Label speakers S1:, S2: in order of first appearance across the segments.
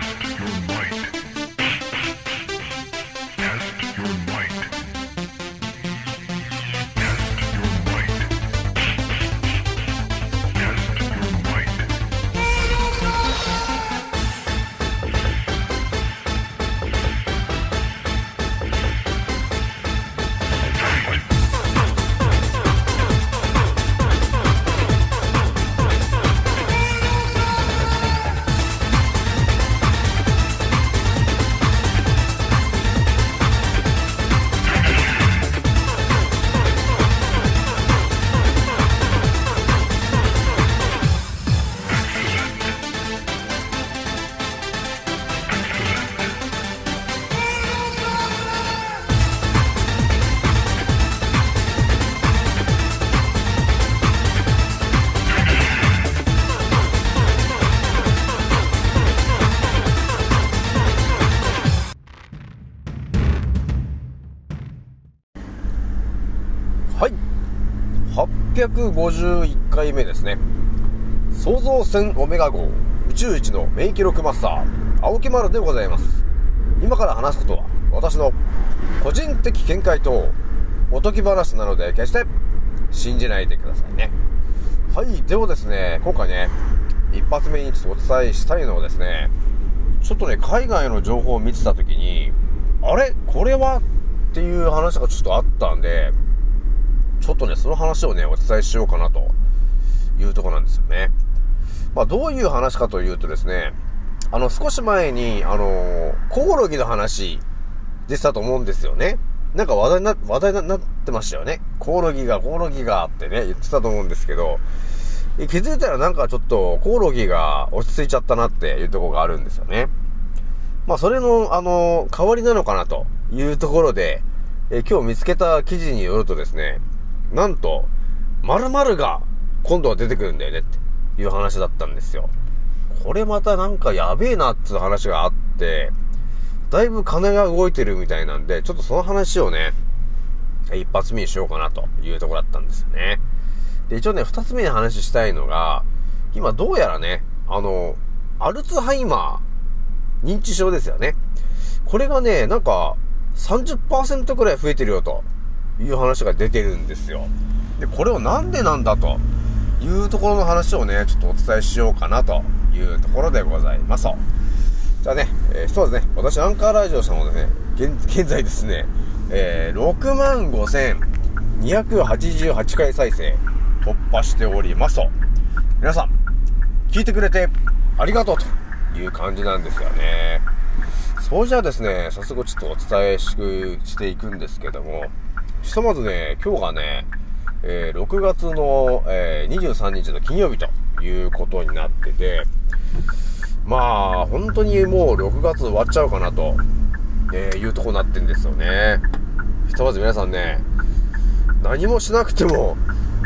S1: Test your might.
S2: 851回目ですね。創造船オメガ号宇宙一の名記録マスター青木丸でございます。今から話すことは私の個人的見解とおとぎ話なので決して信じないでくださいね。はいではですね今回ね一発目にちょっとお伝えしたいのはですねちょっとね海外の情報を見てた時にあれ？これは？っていう話がちょっとあったんでちょっとね、その話をね、お伝えしようかなというとこなんですよね。まあ、どういう話かというとですね、あの、少し前に、あのーコオロギの話でしたと思うんですよね。なんか話題な、話題になってましたよね。コオロギが、コオロギがってね、言ってたと思うんですけど、気づいたらなんかちょっとコオロギが落ち着いちゃったなっていうところがあるんですよね。まあ、それの、あのー代わりなのかなというところで、え今日見つけた記事によるとですね、なんと、〇〇が今度は出てくるんだよねっていう話だったんですよ。これまたなんかやべえなっつう話があって、だいぶ金が動いてるみたいなんで、ちょっとその話をね、一発目にしようかなというとこだったんですよね。で、一応ね、二つ目に話したいのが、今どうやらね、あの、アルツハイマー、認知症ですよね。これがね、なんか、30%くらい増えてるよという話が出てるんですよ。で、これをなんでなんだというところの話をね、ちょっとお伝えしようかなというところでございます。じゃあね、えー、一つね、私アンカーラジオさんもね、現現在ですね、えー、6万5288回再生突破しておりますと。皆さん、聞いてくれてありがとうという感じなんですよね。そうじゃあですね、早速ちょっとお伝えししていくんですけども、ひとまずね、今日がね、えー6月の、えー23日の金曜日ということになってて、まあ、本当にもう6月終わっちゃうかなと、えーいうとこになってんですよね。ひとまず皆さんね、何もしなくても、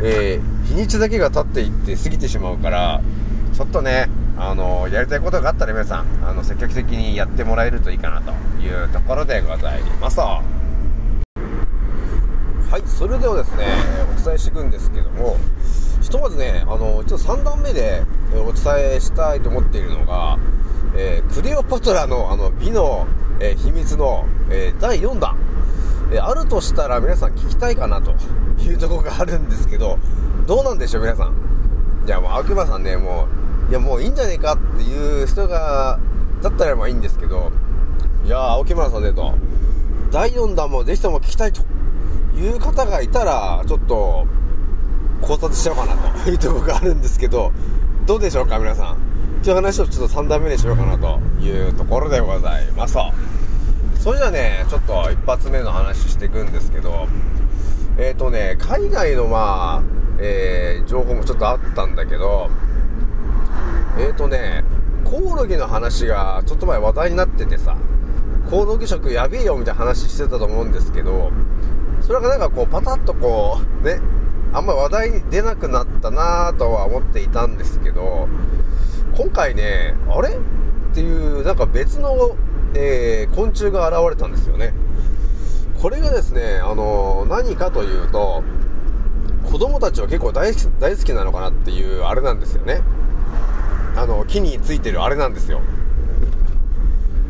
S2: えー日にちだけが経っていって過ぎてしまうから、ちょっとね、あのやりたいことがあったら皆さん、あの、積極的にやってもらえるといいかなというところでございます。はい、それではですね、お伝えしていくんですけども、ひとまずね、あの、ちょっと3段目でお伝えしたいと思っているのが、えークレオパトラのあの美の、えー秘密の、えー第4弾、えあるとしたら皆さん聞きたいかなというとこがあるんですけど、どうなんでしょう皆さん。いやもう青木馬さんね、もう、いやもういいんじゃねえかっていう人が、だったらまあいいんですけど、いやー青木村さんねと、第4弾もぜひとも聞きたいと。いう方がいたら、ちょっと、考察しちゃおうかなというところがあるんですけど、どうでしょうか皆さん。という話をちょっと3段目にしようかなというところでございます。それじゃあね、ちょっと一発目の話していくんですけど、えっ、ー、とね、海外のまあ、えー情報もちょっとあったんだけど、えっ、ー、とね、コオロギの話がちょっと前話題になっててさ、コオロギ食やべえよみたいな話してたと思うんですけど、それがなんかこうパタッとこう、ね、あんま話題に出なくなったなぁとは思っていたんですけど、今回ね、あれ？っていう、なんか別の、えー昆虫が現れたんですよね。これがですね、あの何かというと、子供たちは結構大好き大好きなのかなっていうあれなんですよね。あの、木についてるあれなんですよ。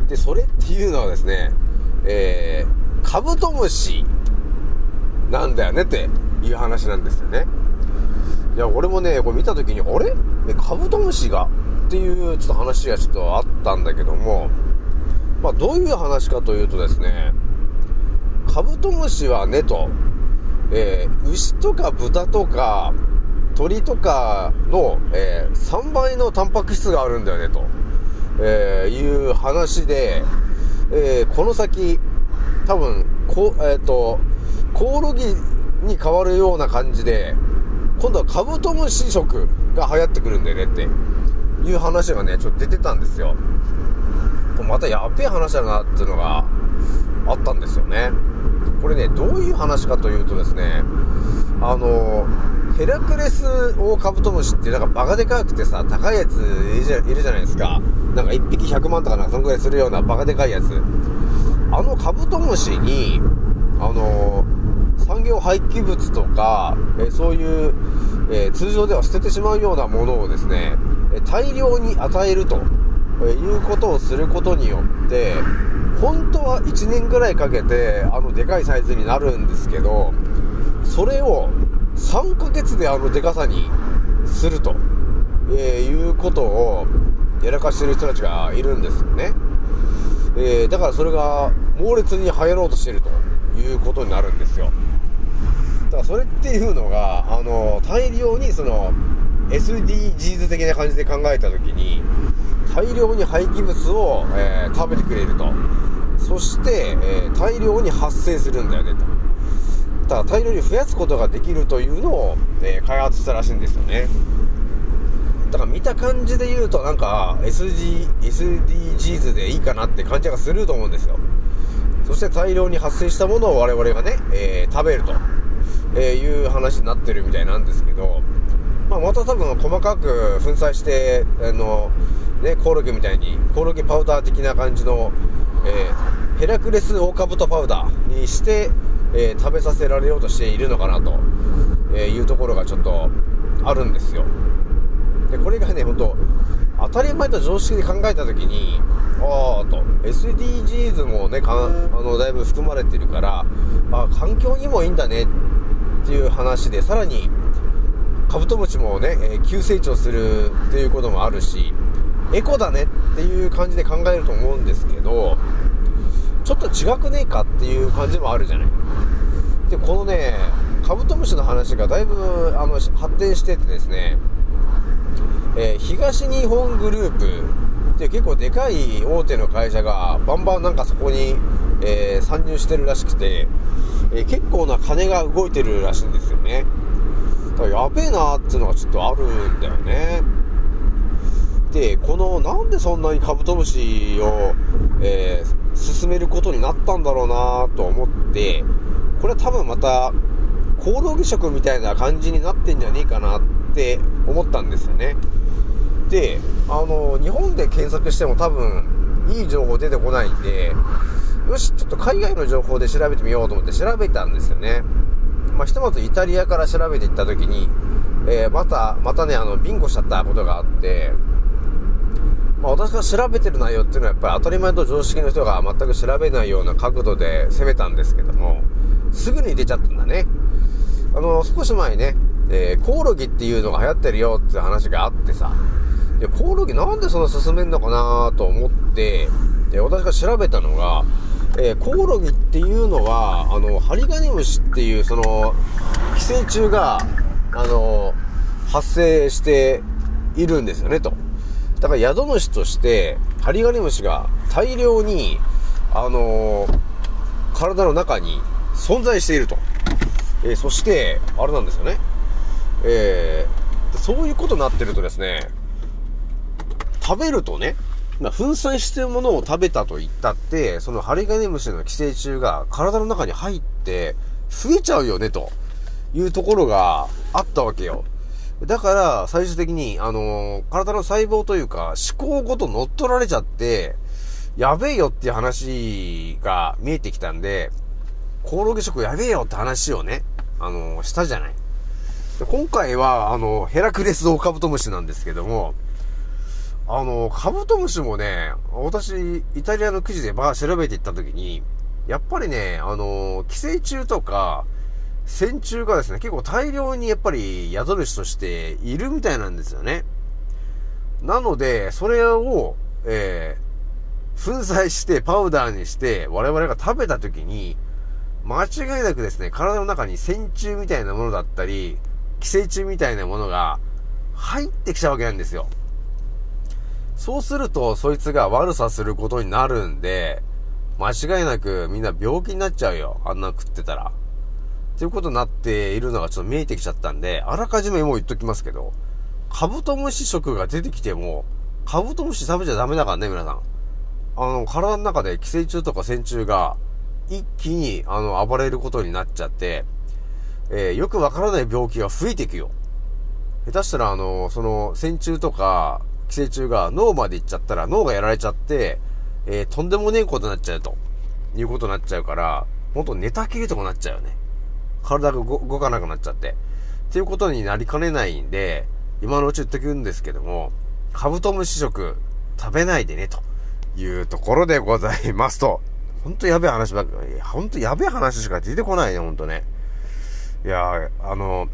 S2: で、それっていうのはですね、えー、カブトムシなんだよねっていう話なんですよね。いや、俺もね、これ見た時に、あれ、カブトムシがっていうちょっと話がちょっとあったんだけども、まあ、どういう話かというとですね、カブトムシはねと、えー、牛とか豚とか鳥とかの、えー、3倍のタンパク質があるんだよねと、えー、いう話で、えこの先、多分、こえっ、と、コオロギに変わるような感じで、今度はカブトムシ食が流行ってくるんだよねっていう話がね、ちょっと出てたんですよ。またやっべえ話だなっていうのがあったんですよね。これね、どういう話かというとですね、あの、ヘラクレスオオカブトムシってなんかバカでかくてさ、高いやついるじゃないですか。なんか1匹100万とかなんかそのくらいするようなバカでかいやつ。あのカブトムシに、あの、産業廃棄物とか、えそういう、えー、通常では捨ててしまうようなものをですね、大量に与えるとえいうことをすることによって、本当は1年ぐらいかけて、あの、でかいサイズになるんですけど、それを3ヶ月であのでかさにすると、え、いうことをやらかしてる人たちがいるんですよね。えー、だからそれが猛烈に流行ろうとしてるということになるんですよ。だからそれっていうのが、あの、大量にその、SDGs 的な感じで考えたときに、大量に廃棄物を、えー、食べてくれると。そして、えー、大量に発生するんだよねと。だ大量に増やすことができるというのを、えー、開発したらしいんですよね。だから見た感じで言うとなんか SG SDGs でいいかなって感じがすると思うんですよ。そして大量に発生したものを我々がね、えー、食べると、えいう話になってるみたいなんですけど、まあ、また多分細かく粉砕して、あの、ね、コオロギみたいに、コオロギパウダー的な感じの、えー、ヘラクレスオオカブトパウダーにして、えー、食べさせられようとしているのかなと、えいうところがちょっとあるんですよ。で、これがね、ほんと、当たり前と常識で考えたときに、ああと、SDGs もね、かあの、だいぶ含まれてるから、あ環境にもいいんだねっていう話で、さらに、カブトムシもね、え急成長するっていうこともあるし、エコだねっていう感じで考えると思うんですけど、ちょっと違くねえかっていう感じもあるじゃない。で、このね、カブトムシの話がだいぶあの発展しててですね、えー、東日本グループって結構でかい大手の会社がバンバンなんかそこに、えー、参入してるらしくて、えー、結構な金が動いてるらしいんですよね。だからやべえなーっていうのがちょっとあるんだよね。で、この、なんでそんなにカブトムシを、え、進めることになったんだろうなと思って、これは多分また、コオロギ食みたいな感じになってんじゃねえかなって思ったんですよね。で、あの、日本で検索しても多分、いい情報出てこないんで、よし、ちょっと海外の情報で調べてみようと思って調べたんですよね。まあ、ひとまずイタリアから調べていった時に、えー、また、またね、あの、ビンゴしちゃったことがあって、まあ、私が調べてる内容っていうのはやっぱり当たり前と常識の人が全く調べないような角度で攻めたんですけども、すぐに出ちゃったんだね。あの、少し前ね、えー、コオロギっていうのが流行ってるよって話があってさ、で、コオロギなんでそんな進めんのかなと思って、で、私が調べたのが、えー、コオロギっていうのは、あの、ハリガネムシっていう、その、寄生虫が、あの、発生しているんですよね、と。だから宿主として、ハリガネムシが大量に、あの、体の中に存在していると。えー、そして、あれなんですよね。えー、そういうことになってるとですね、食べるとね、まあ、粉砕してるものを食べたと言ったって、そのハリガネムシの寄生虫が体の中に入って増えちゃうよね、というところがあったわけよ。だから、最終的に、あのー、体の細胞というか、思考ごと乗っ取られちゃって、やべえよっていう話が見えてきたんで、コオロギ食やべえよって話をね、あのー、したじゃない。今回は、あの、ヘラクレスオオカブトムシなんですけども、あの、カブトムシもね、私、イタリアの記事でバー調べていったときに、やっぱりね、あの、寄生虫とか、線虫がですね、結構大量にやっぱり宿主としているみたいなんですよね。なので、それを、えー、粉砕してパウダーにして我々が食べた時に、間違いなくですね、体の中に線虫みたいなものだったり、寄生虫みたいなものが入ってきちゃうわけなんですよ。そうすると、そいつが悪さすることになるんで、間違いなくみんな病気になっちゃうよ。あんな食ってたら。っていうことになっているのがちょっと見えてきちゃったんで、あらかじめもう言っときますけど、カブトムシ食が出てきても、カブトムシ食べちゃダメだからね、皆さん。あの、体の中で寄生虫とか線虫が一気に、あの、暴れることになっちゃって、えー、よくわからない病気が増えていくよ。下手したら、あの、その、線虫とか、寄生虫が脳まで行っちゃったら脳がやられちゃって、えー、とんでもねえことになっちゃうと。いうことになっちゃうから、ほんと寝たきりとかなっちゃうよね。体が動かなくなっちゃって。っていうことになりかねないんで、今のうち言ってくんですけども、カブトムシ食食べないでね、というところでございますと。ほんとやべえ話ばっかり、ほんとやべえ話しか出てこないね、ほんとね。いやあの、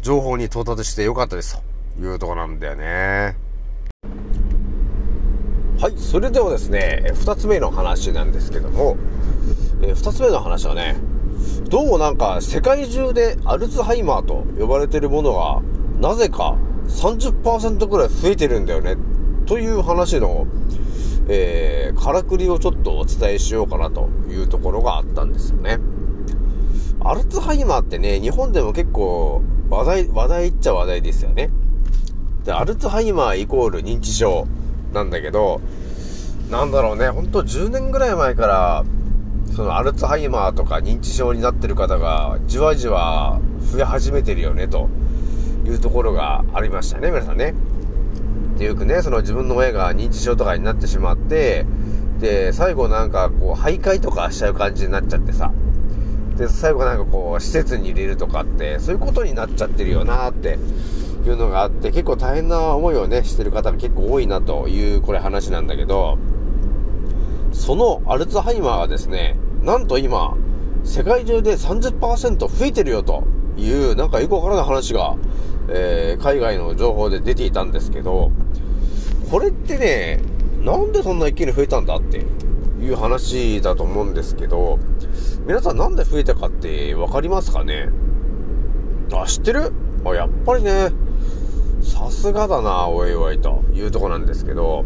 S2: 情報に到達してよかったです、というとこなんだよね。はい、それではですね、二つ目の話なんですけども、えー、二つ目の話はね、どうもなんか世界中でアルツハイマーと呼ばれてるものが、なぜか30%くらい増えてるんだよね、という話の、えー、からくりをちょっとお伝えしようかなというところがあったんですよね。アルツハイマーってね、日本でも結構話題、話題っちゃ話題ですよね。で、アルツハイマーイコール認知症なんだけど、なんだろうね、ほんと10年ぐらい前から、そのアルツハイマーとか認知症になってる方がじわじわ増え始めてるよね、というところがありましたね、皆さんね。でよくね、その自分の親が認知症とかになってしまって、で、最後なんかこう、徘徊とかしちゃう感じになっちゃってさ、で、最後なんかこう、施設に入れるとかって、そういうことになっちゃってるよなっていうのがあって、結構大変な思いをね、してる方が結構多いなという、これ話なんだけど、そのアルツハイマーがですね、なんと今、世界中で30%増えてるよという、なんかよくわからない話が、えー、海外の情報で出ていたんですけど、これってね、なんでそんな一気に増えたんだっていう話だと思うんですけど、皆さんなんで増えたかってわかりますかね？あ、知ってる？あ、やっぱりね、さすがだな、おいおいというとこなんですけど、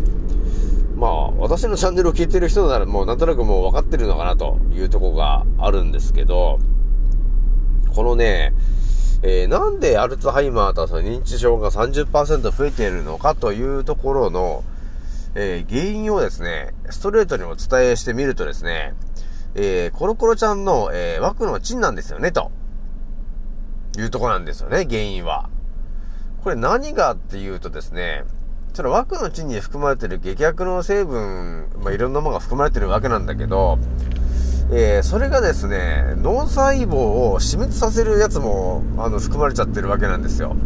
S2: まあ、私のチャンネルを聞いてる人ならもうなんとなくもう分かってるのかなというとこがあるんですけど、このね、えー、なんでアルツハイマーとその認知症が30%増えているのかというところの、えー、原因をですね、ストレートにお伝えしてみるとですね、えー、コロコロちゃんの、えー、枠の賃なんですよね、というとこなんですよね、原因は。これ何がっていうとですね、その枠の賃に含まれてる劇薬の成分、まあ、いろんなものが含まれてるわけなんだけど、えー、それがですね、脳細胞を死滅させるやつも、あの、含まれちゃってるわけなんですよ。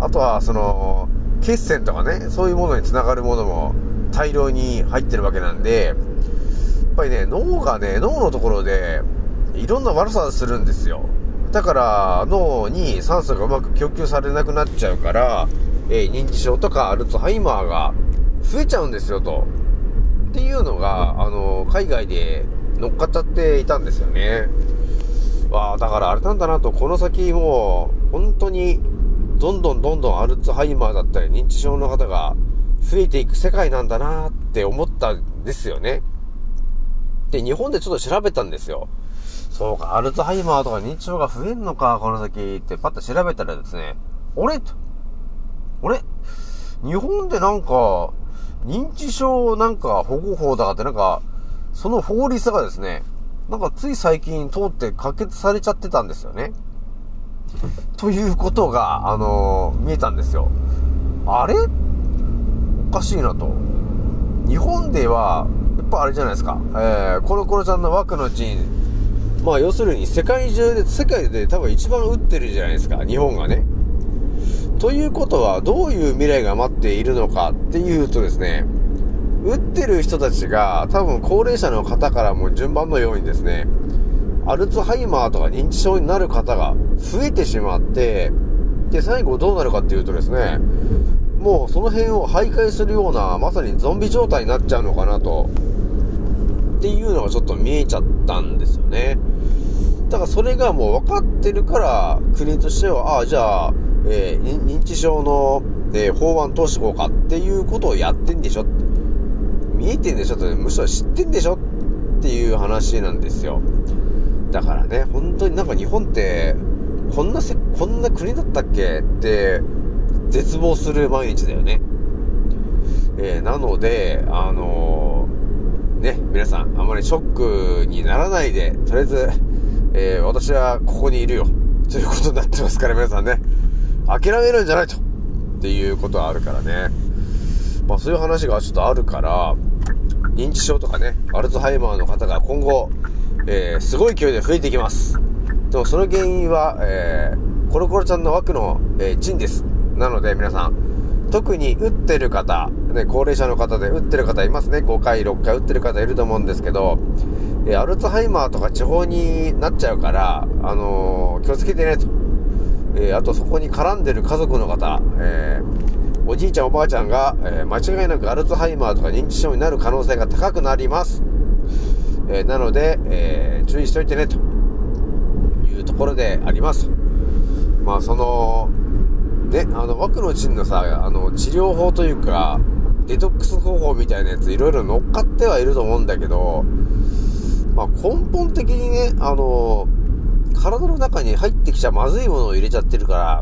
S2: あとは、その、血栓とかね、そういうものにつながるものも大量に入ってるわけなんで、やっぱりね、脳がね、脳のところで、いろんな悪さするんですよ。だから、脳に酸素がうまく供給されなくなっちゃうから、えー、認知症とかアルツハイマーが増えちゃうんですよ、と。っていうのが、あの、海外で乗っかっちゃっていたんですよね。わあ、だからあれなんだなと、この先もう、本当に、どんどんどんどんアルツハイマーだったり認知症の方が増えていく世界なんだなって思ったんですよね。で、日本でちょっと調べたんですよ。そうか、アルツハイマーとか認知症が増えんのか、この先ってパッと調べたらですね、俺と、俺？日本でなんか、認知症なんか保護法だかってなんか、その法律がですね、なんかつい最近通って可決されちゃってたんですよね。ということが、あのー、見えたんですよ。あれ？おかしいなと。日本では、やっぱあれじゃないですか。えー、コロコロちゃんの枠のうちに、まあ要するに世界中で、世界で多分一番打ってるじゃないですか。日本がね。ということは、どういう未来が待っているのかっていうとですね、打ってる人たちが多分高齢者の方からも順番のようにですね、アルツハイマーとか認知症になる方が増えてしまって、で、最後どうなるかっていうとですね、もうその辺を徘徊するような、まさにゾンビ状態になっちゃうのかなと、っていうのがちょっと見えちゃったんですよね。だからそれがもう分かってるから、国としては、ああ、じゃあ、えー認知症の、えー法案通していこうかっていうことをやってんでしょ見えてんでしょ？って、むしろ知ってんでしょ？っていう話なんですよ。だからね、本当になんか日本って、こんなせ、こんな国だったっけって、絶望する毎日だよね。えーなので、あのーね、皆さん、あまりショックにならないで、とりあえず、えー私はここにいるよ。ということになってますから、皆さんね。諦めるんじゃないと。っていうことはあるからね。まあそういう話がちょっとあるから、認知症とかね、アルツハイマーの方が今後、えーすごい勢いで増えていきます。でもその原因は、えーコロコロちゃんの枠の、えー、チンです。なので皆さん、特に打ってる方、ね、高齢者の方で打ってる方いますね。5回、6回打ってる方いると思うんですけど、えアルツハイマーとか地方になっちゃうから、あの気をつけてねと。えあとそこに絡んでる家族の方、えーおじいちゃんおばあちゃんが、えー間違いなくアルツハイマーとか認知症になる可能性が高くなります。えーなので、えー注意しといてね、というところであります。まあその、ね、あの、枠のチンのさ、あの、治療法というか、デトックス方法みたいなやついろいろ乗っかってはいると思うんだけど、まあ根本的にね、あの、体の中に入ってきちゃまずいものを入れちゃってるから、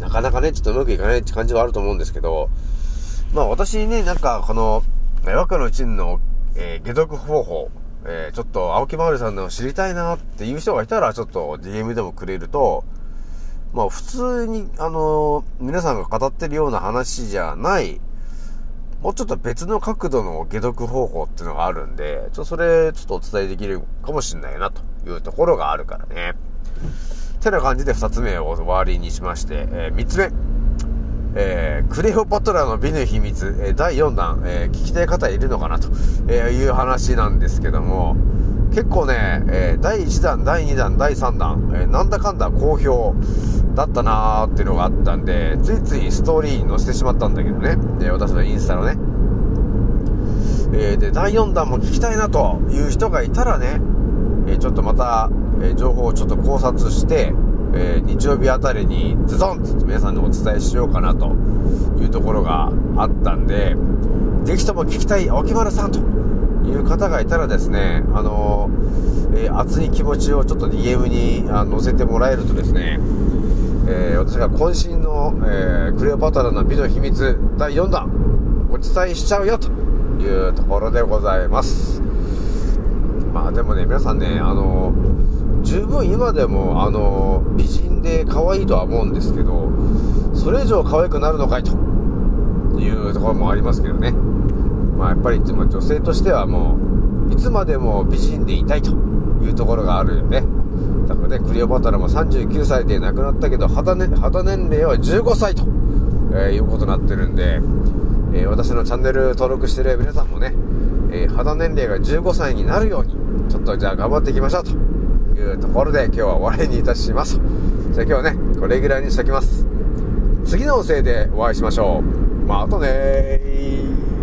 S2: なかなかね、ちょっとうまくいかないって感じはあると思うんですけど、まあ私ね、なんかこの、え若のチンの、えー解毒方法、えーちょっと青木まるさんの知りたいなっていう人がいたら、ちょっと DM でもくれると、まあ普通に、あの皆さんが語ってるような話じゃない、もうちょっと別の角度の解毒方法っていうのがあるんで、ちょっとそれちょっとお伝えできるかもしれないなというところがあるからね。てな感じで二つ目を終わりにしまして、えー三つ目。えークレオパトラの美の秘密、えー第4弾、えー聞きたい方いるのかなと、えいう話なんですけども、結構ね、え第1弾、第2弾、第3弾、えなんだかんだ好評だったなーっていうのがあったんで、ついついストーリーに載せてしまったんだけどね、え私のインスタのね。えで、第4弾も聞きたいなという人がいたらね、えちょっとまた、え情報をちょっと考察して、え日曜日あたりにズドンって皆さんにお伝えしようかなというところがあったんで、ぜひとも聞きたい青木丸さんという方がいたらですね、あのえー熱い気持ちをちょっと DM にあ載せてもらえるとですね、えー私が渾身の、えークレオパトラの美の秘密第4弾お伝えしちゃうよというところでございます。まあでもね、皆さんね、あの十分今でも、あの美人で可愛いとは思うんですけど、それ以上可愛くなるのかいというところもありますけどね。まあやっぱり、まあ女性としてはもう、いつまでも美人でいたいというところがあるよね。だからね、クレオパトラも39歳で亡くなったけど、肌,、ね、肌年齢は15歳と、えーいうことになってるんで、えー私のチャンネル登録してる皆さんもね、えー肌年齢が15歳になるように、ちょっとじゃあ頑張っていきましょうというところで今日は終わりにいたします。じゃあ今日はね、これぐらいにしときます。次のせいでお会いしましょう。またねー。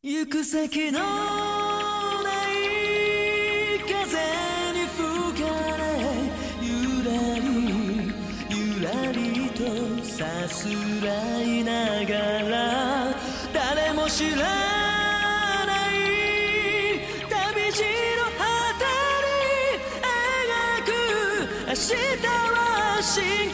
S3: 行く先のない風に吹かれゆらりゆらりとさすらいながら誰も知らない旅路の果てに描く明日は進